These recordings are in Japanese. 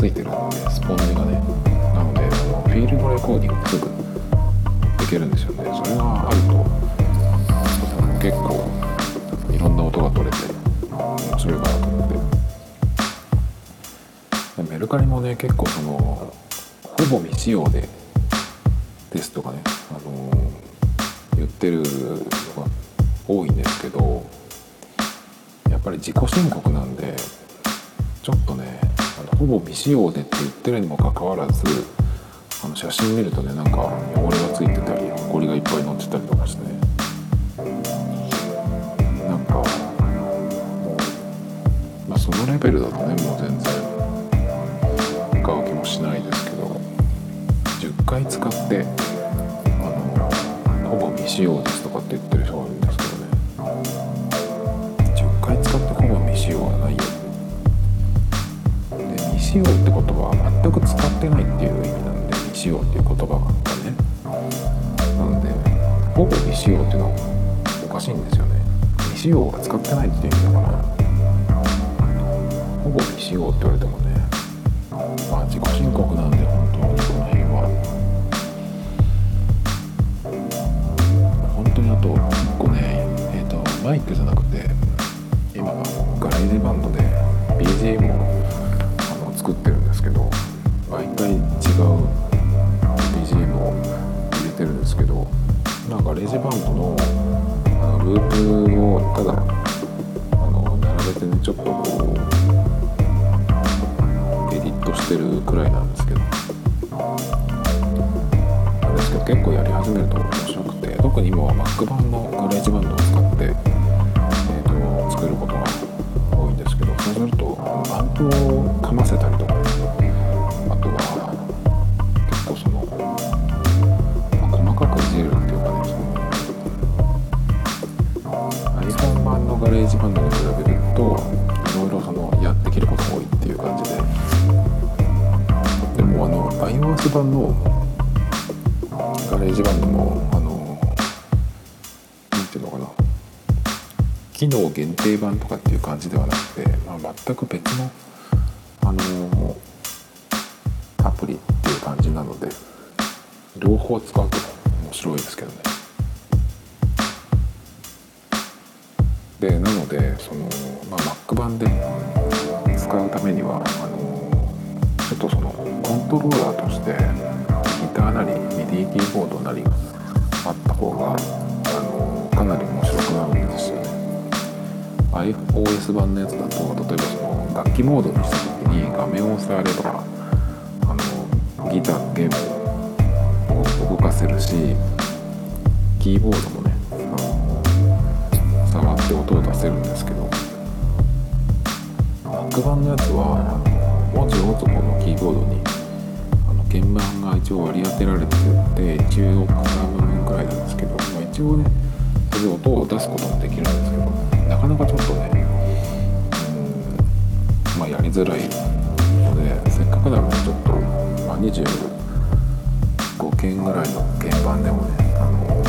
ついてるんでスポンジがねなのであのフィールドレコーディングすぐできるんですよね。それがあると結構いろんな音が取れて面白いかなと思って。でメルカリもね結構そのほぼ未使用でですとかね、あの言ってるのが多いんですけどやっぱり自己申告なんでちょっとねほぼ未使用でって言ってるにもかかわらずあの写真見るとねなんか汚れがついてたり埃がいっぱい乗ってたりとかして。なんかもう、まあ、そのレベルだとねもう全然買う気もしないですけど10回使ってあのほぼ未使用ですとかって言ってる人がいるんですけどね。10回使ってほぼ未使用はないよで未使用ってことは全く使ってないっていう意味なんで未使用っていう言葉があったね。なのでほぼ未使用っていうのはおかしいんですよね。未使用が使ってないっていう意味だから。ほぼ未使用って言われてもねまあ自己申告なんで本当にこの辺は。本当にあと1個ねえっ、とマイクじゃなくて今あの GarageBand で BGM をあの作ってるんですけど毎回違う BGM を入れてるんですけどなんか GarageBand のあのループをただあの並べてねちょっとこうエディットしてるくらいなんですけど。なんですけど結構やり始めると面白くて特に今は Mac 版の GarageBand を使って、をかませたりとかあとは結構その、まあ細かくいじるっていうかねその iPhone 版の GarageBand に比べるといろいろそのやってきることが多いっていう感じででもあの iOS 版の GarageBand もあのなんていうのかな機能限定版とかっていう感じではなくて、まあ、全く別の両方使うと面白いですけどね。でなのでその、まあ、Mac 版で使うためにはあのちょっとそのコントローラーとしてギターなり MIDI キーボードなりがあった方があのかなり面白くなるんですよね。iOS 版のやつだと例えばその楽器モードにした時に画面を触ればあのギターゲームを動かせるしキーボードもね触って音を出せるんですけど Mac 版のやつは文字をこのキーボードにあの鍵盤が一応割り当てられてて10億部分くらいなんですけど、まあ、一応ねそれで音を出すこともできるんですけどなかなかちょっとねうんまあやりづらいのでせっかくならちょっと、まあ、25 5件ぐらいの鍵盤でもねあの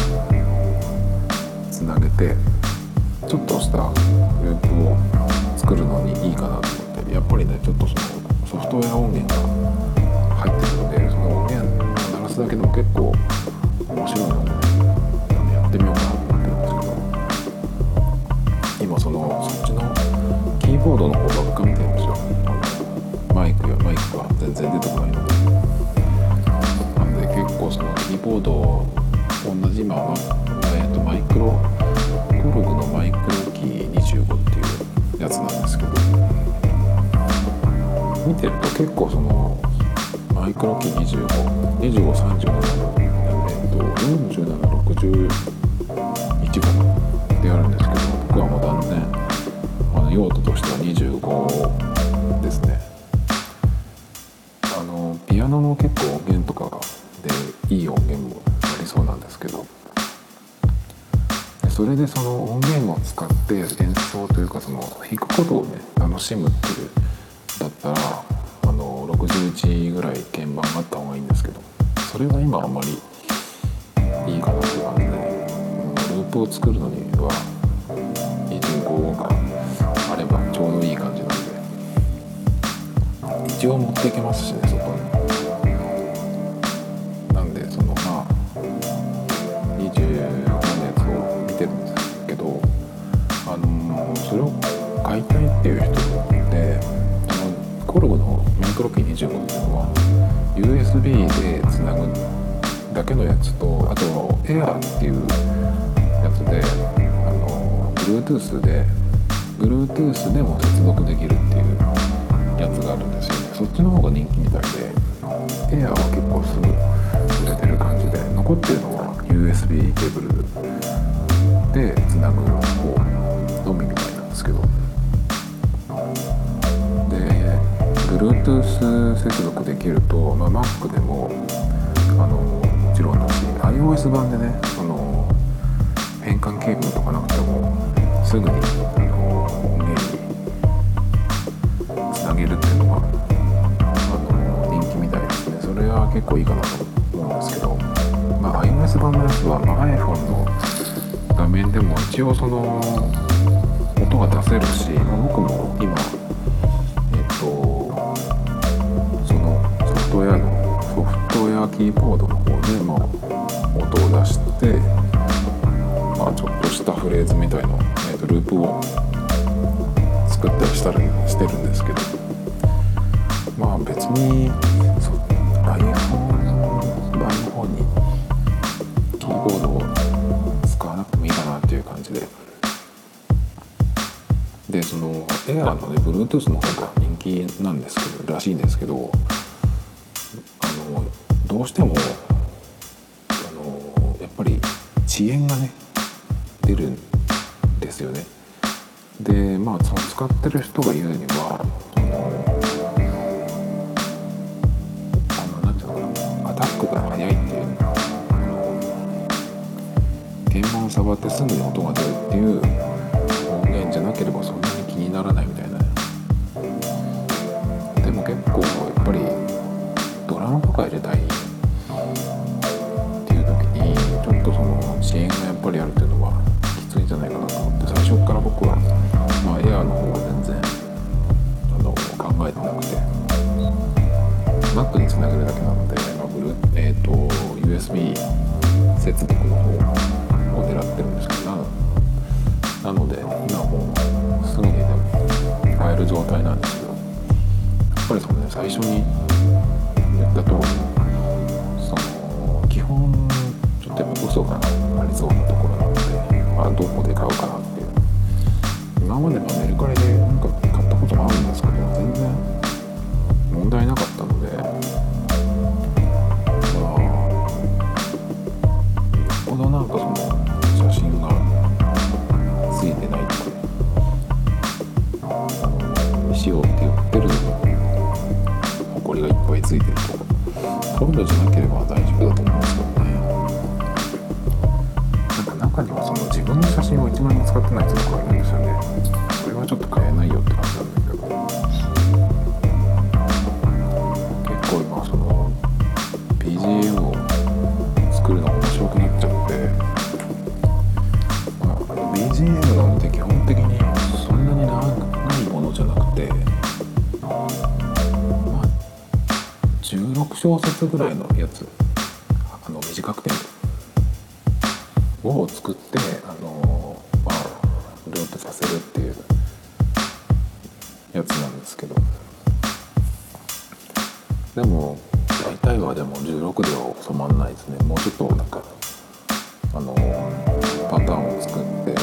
つなげてちょっとしたループを作るのにいいかなと思ってやっぱりねちょっとそのソフトウェア音源が入ってるのでその音源を鳴らすだけでも結構面白いので、ね、やってみようかなと思ってるんですけど今そのそっちのキーボードの方ばっか見てるんですよマイクやマイクが全然出てこないのでキーボード同じ今は、えー、とマイクロコルグのマイクロキー25っていうやつなんですけど見てると結構そのマイクロキー252537えっと4761号であるんですけど僕はもう断然あの用途としては25でその音源を使って演奏というかその弾くことをね楽しむっていうだったらあの61ぐらい鍵盤があった方がいいんですけどそれは今あんまりいいかなって感じでループを作るのには25があればちょうどいい感じなんで一応持っていけますしね。イクロキー25っていうのは USB でつなぐだけのやつとあと Air っていうやつであの Bluetooth で Bluetooth でも接続できるっていうやつがあるんですよね。そっちの方が人気みたいで Air は結構すぐ売れてる感じで残ってるのは USB ケーブルでつなぐ方 Bluetooth 接続できると、まあ、Mac でもあのもちろんだし iOS 版でねその変換ケーブルとかなくてもすぐにあの音源につなげるっていうのがあの人気みたいですね。それは結構いいかなと思うんですけど、まあ、iOS 版のやつは、まあ、iPhone の画面でも一応その音が出せるし、まあ、僕も今キーボードの方で、まあ、音を出して、まあ、ちょっとしたフレーズみたいな、えっと、ループを作ったりしたりしてるんですけどまあ別にそ iPhone 版の方にキーボードを使わなくてもいいかなっていう感じで。でその Air のね Bluetooth の方が人気なんですけどらしいんですけどどうしてもあのやっぱり遅延がね出るんですよね。でまあその使ってる人が言うにはそのあのなんていうのかなアタックが速いっていうあの鍵盤触ってすぐに音が出るっていう音源じゃなければそんなに気にならないみたいな。でも結構やっぱりドラムとか入れたいとその遅延がやっぱりあるっていうのはきついんじゃないかなと思って最初から僕は、まあ、エアーの方は全然あの考えてなくて Mac につなげるだけなので、まあブルえー、と USB 接続の方を狙ってるんですけどななので今もうすぐにでも買える状態なんですけどやっぱりそのね最初にまでまあメルカリやつ。あの短くて。を作ってあのまあループさせるっていう。やつなんですけど。でも大体はでも16では収まらないですね。もうちょっとなんかあのパターンを作って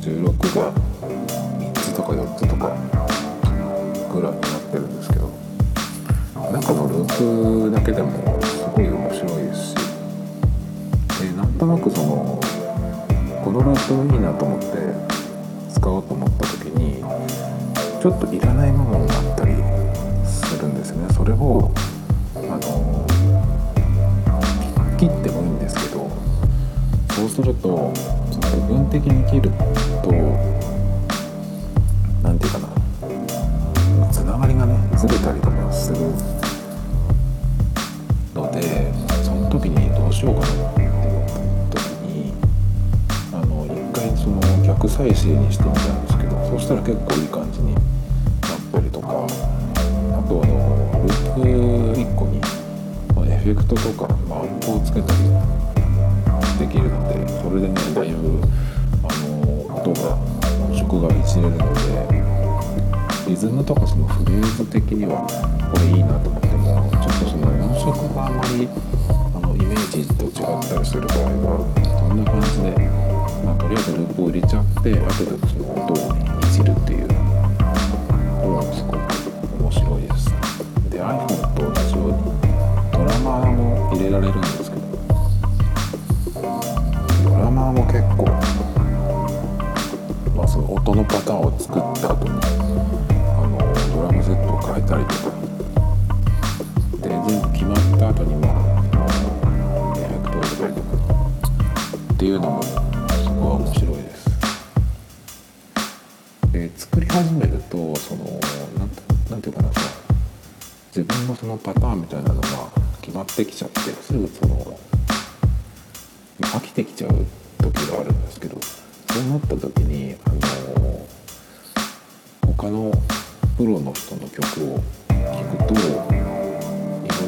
16が3つとか4つとかぐらいになってるなんかのループだけでもすごい面白いですし。でなんとなくそのこのループいいなと思って使おうと思った時にちょっといらない部分があったりするんですね。それをあの切ってもいいんですけどそうすると部分的に切ると何て言うかな。つながりがねずれたりとかする再生にしてみたんですけどそしたら結構いい感じになったりとかあとあのループ1個にまエフェクトとか、アンプをつけたりできるのでそれでねだいぶあの音が音色がいじれるのでリズムとかそのフレーズ的にはこれいいなと思ってもちょっとその音色があんまりあのイメージと違ったりする場合はこんな感じで、まあ、とりあえずループを入れちゃって後でその音をいじるっていう。のもすごく面白いです。で iPhone と同じようにドラマーも入れられるんですけど。ドラマーも結構、まあ、その音のパターンを作った後にあのドラムセットを変えたりとか。で全部決まった後にまあエフェクトを入れたりとかっていうのもすごい面白いです。で作り始めるとそのなんてなんていうかなその自分のそのパターンみたいなのが決まってきちゃってすぐその飽きてきちゃう時があるんですけどそうなった時にあの他のプロの人の曲を聴くといろ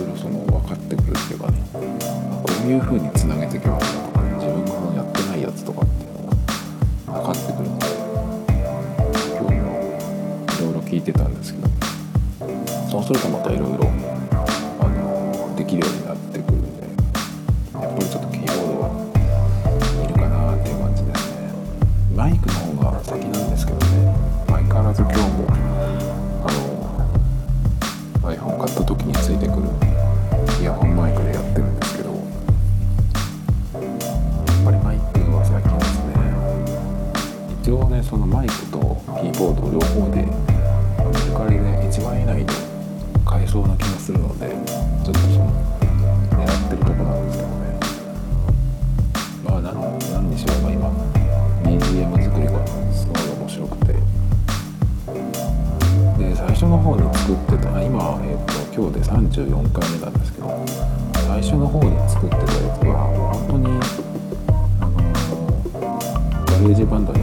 いろその分かってくるっていうかねこういう風につなげ聞いてたんですけどそうするとまたいろいろできるようにーガ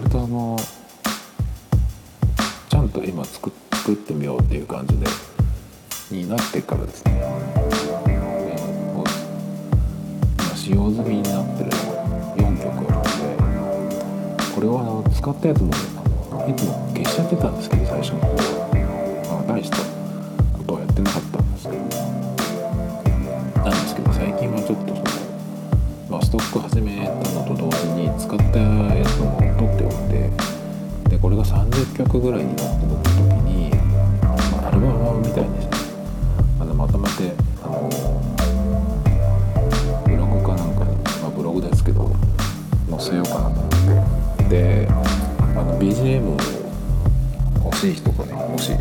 割とあのちゃんと今作作ってみようっていう感じでになってからですね、え今使用済みになってる4曲あるのでこれはあの使ったやつもいつも消しちゃってたんですけど最初の方。は、曲ぐらいになった時に、ま、アルバムみたいにしてあのまとめてあのブログかなんかに、まあ、ブログですけど載せようかなと思って。であの BGM 欲しい人がねもし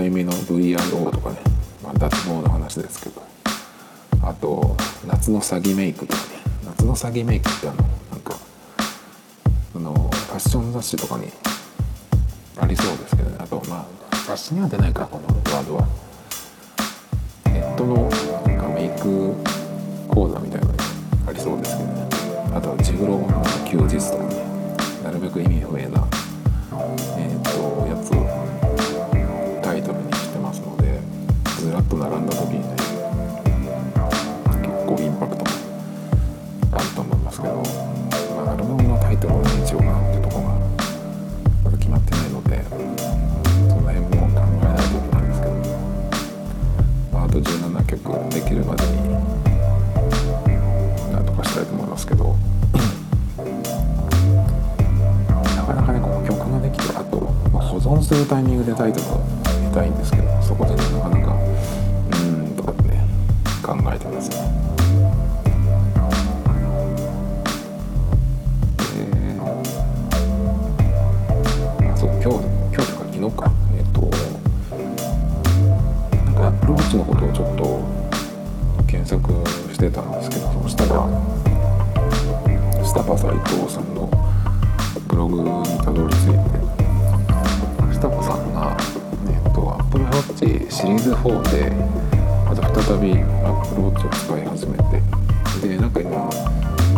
は2回目の VRO とかねまあ、脱毛の話ですけど。あと夏の詐欺メイクとかね。夏の詐欺メイクってあのなんかあのファッション雑誌とかにありそうですけどね。あとまあ雑誌には出ないかこのワードは。ネットのなんかメイク講座みたいなのにありそうですけどね。あとはジグロの休日とかね。なるべく意味不明なタイミングでタイトルを入れたいんですけ再びアップルウォッチを使い始めてでなんか今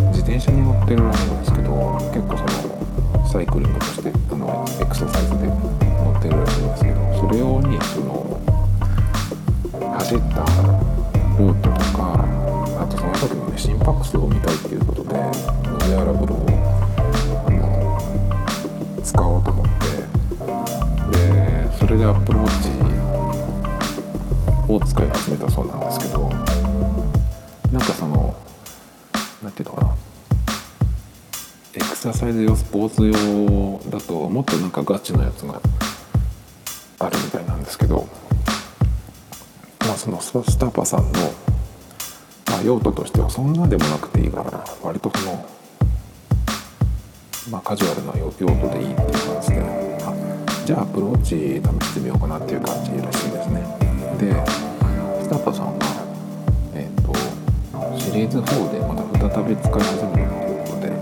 自転車に乗ってるらしいんですけど結構そのサイクリングとしてあのエクササイズで乗ってるらしいんですけどそれ用にその走ったルートとかあとその時のね心拍数を見たいっていうことでウェアラブルをあの使おうと思ってでそれでアップルウォッチを使い始めたそうなんですけどなんかその何て言うのかなエクササイズ用スポーツ用だともっとなんかガチのやつがあるみたいなんですけどまあそのスターパさんの、ま、用途としてはそんなでもなくていいから割とそのまあカジュアルな用途でいいっていう感じで、あじゃあアプローチ試してみようかなっていう感じらしいですね。でスタッフさんが、えーと、シリーズ4でまた再び使い始めるということで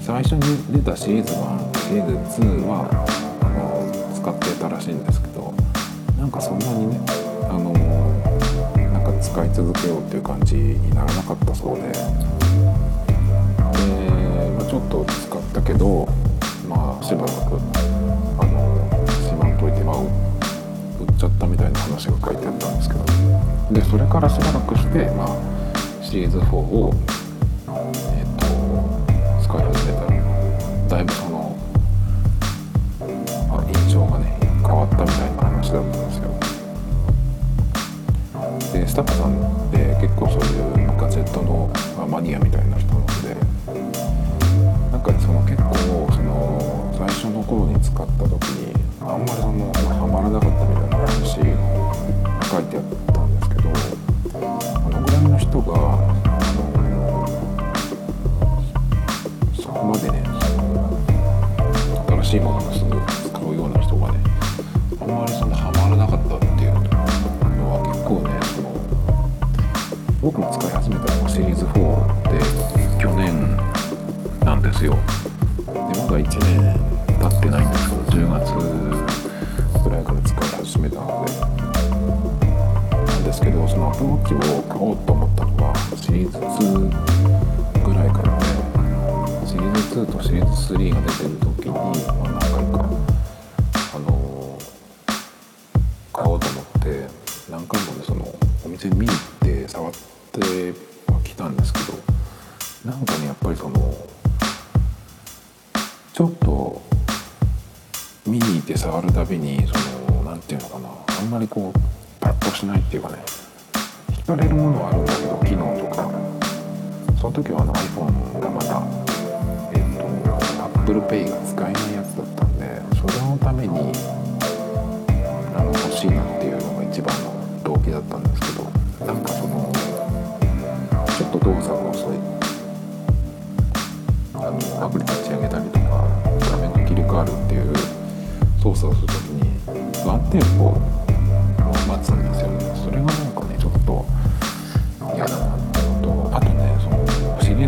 最初に出たシリーズ1シリーズ2はあの使ってたらしいんですけどなんかそんなにねあのなんか使い続けようっていう感じにならなかったそうで。で、ま、ちょっと使ったけどまあしばらくゃったみたいな話が書いてあったんですけど。でそれからしばらくして、まあ、シリーズ4を、えーと、使い始めた。らだいぶその、まあ、印象がね変わったみたいな話だったんですよ。でスタッフさんって結構そういうガジェットの、まあ、マニアみたいな人なのでなんかその結構その最初の頃に使った時にあんまりそのハマらなかったみたいな書いてあったんですけど人が、あのそこまでね新しいものをすぐ使うような人がねあんまりそんなハマらなかったっていうのは結構ねその僕も使い始めたのがシリーズ4で去年なんですよ。おうと思ったのがシリーズ2ぐらいからでシリーズ2とシリーズ3が出てる時に、まあ、何回かあの買おうと思って何回もねそのお店見に行って触ってはきたんですけどなんかねやっぱりそのちょっと見に行って触るたびにその何て言うのかなあんまりこうパッとしないっていうかねやれるものはあるんだけど機能とか。その時はあの iPhone がまだえっ、ーと ApplePay が使えない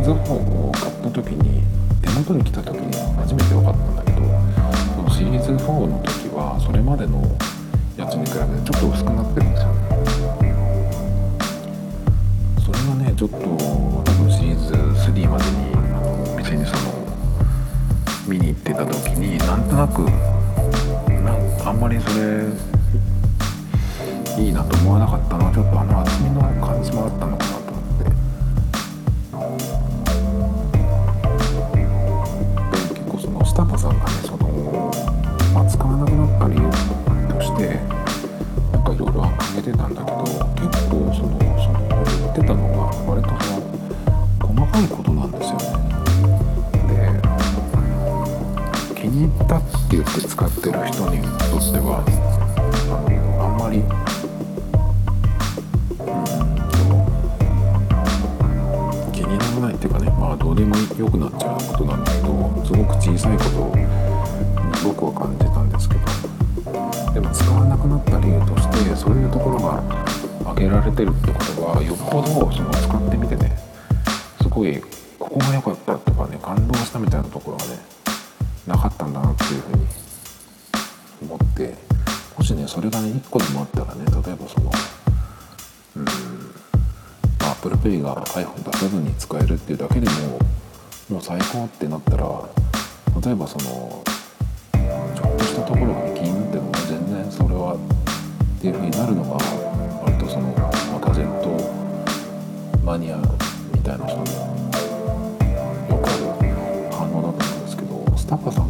のシリーズ4を買った時に手元に来た時に初めて分かったんだけどそのシリーズ4の時はそれまでのやつに比べてちょっと薄くなってるんですよね。それがねちょっと多分シリーズ3までにお店にその見に行ってた時になんとなくあんまりそれいいなと思わなかったのはちょっとあの厚みの感じもあったのかな。人にとってはああんまりうん気にならないっていうかねまあどうでもよくなっちゃうことなんだけどすごく小さいことに僕は感じたんですけどでも使わなくなった理由としてそういうところが挙げられてるってことはよっぽどその使ってみてねすごいここが良かったとかね感動したみたいなところがねなかったんだなっていうふうにってもしねそれがね1個でもあったらね例えばそのうんま ApplePay が iPhone 出さずに使えるっていうだけでももう最高ってなったら例えばそのちょっとしたところが気になっても全然それはっていうふうになるのが割とその、まあ、ガジェットマニアみたいな人もよくある反応だと思うんですけどスタッフさん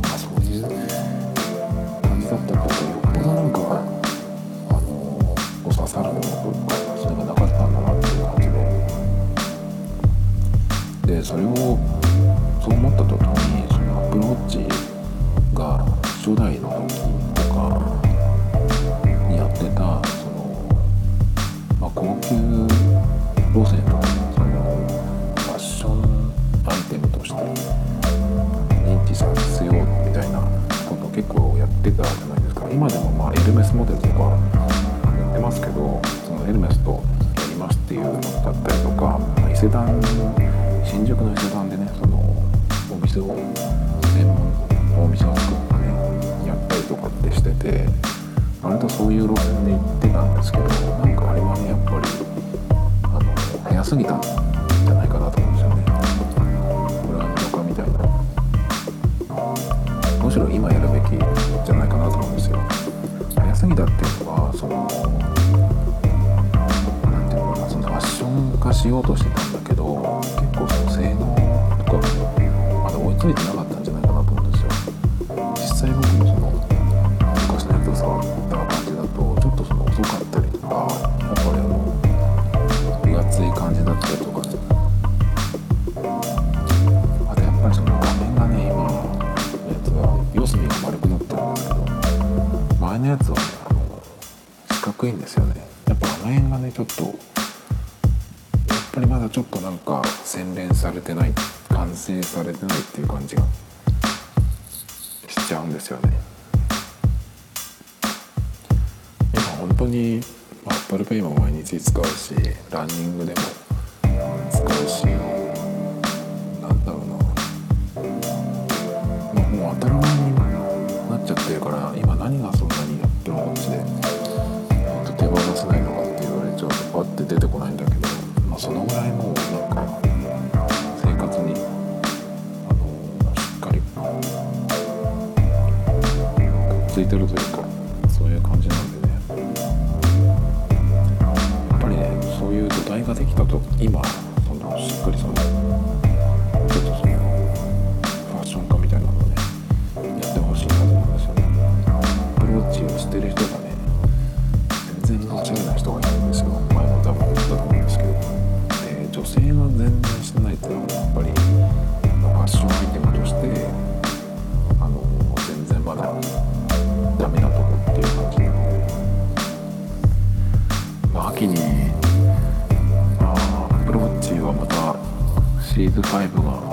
とそういう路線で行ってたんですけどなんかあれはねやっぱりあの早すぎたんじゃないかなと思うんですよねブランド化みたいなむしろ今やるべきじゃないかなと思うんですよ早すぎたっていうのはそのなんていうのかなそのファッション化しようとしてたんだけど結構その性能とかまだ追いついてなかった洗練されてない完成されてないっていう感じがしちゃうんですよね。今本当に ApplePay も毎日使うしランニングでも使うしなんだろうな、もう当たり前になっちゃってるから今何がそんいてるというかそういう感じなんでね。やっぱりねそういう土台ができたと今そのしっかりそのちょっとそのファッション化みたいなのをねやってほしいなと思うんですよね。アプローチをしてる人がね全然おしゃれな人がいるんですよ。前も多分言ったと思うんですけど。で女性が全然してないっていうのはやっぱりファッションアイテムとしてあの全然まだまあ秋にまあアプローチはまたシリーズ5が